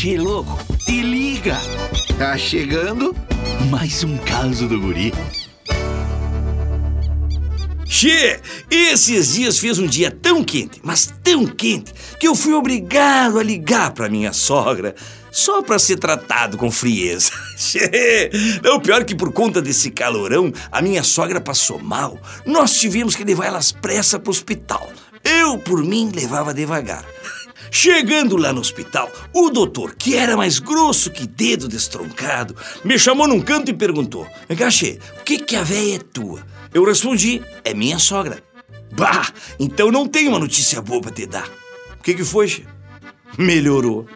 Che, louco, te liga! Tá chegando mais um caso do guri. Che, esses dias fez um dia tão quente, mas tão quente, que eu fui obrigado a ligar pra minha sogra só pra ser tratado com frieza. Não, pior que por conta desse calorão, a minha sogra passou mal. Nós tivemos que levar ela às pressas pro hospital. Eu, por mim, levava devagar. Chegando lá no hospital, o doutor, que era mais grosso que dedo destroncado, me chamou num canto e perguntou: Gachê, o que que a véia é tua? Eu respondi: é minha sogra. Bah, então não tenho uma notícia boa pra te dar. O que que foi, che? Melhorou.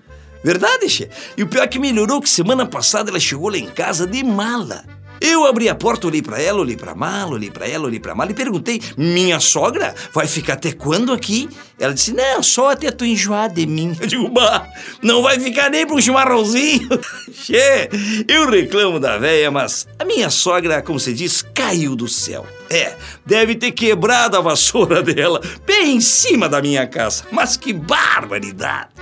Verdade, che? E o pior é que melhorou que semana passada ela chegou lá em casa de mala. Eu abri a porta, olhei pra ela, olhei pra mala, olhei pra ela, olhei pra mala e perguntei: Minha sogra vai ficar até quando aqui? Ela disse: Não, só até tu enjoar de mim. Eu digo: Bah, não vai ficar nem pra um chimarrãozinho. che, eu reclamo da véia, mas a minha sogra, como se diz, caiu do céu. É, deve ter quebrado a vassoura dela bem em cima da minha casa. Mas que barbaridade!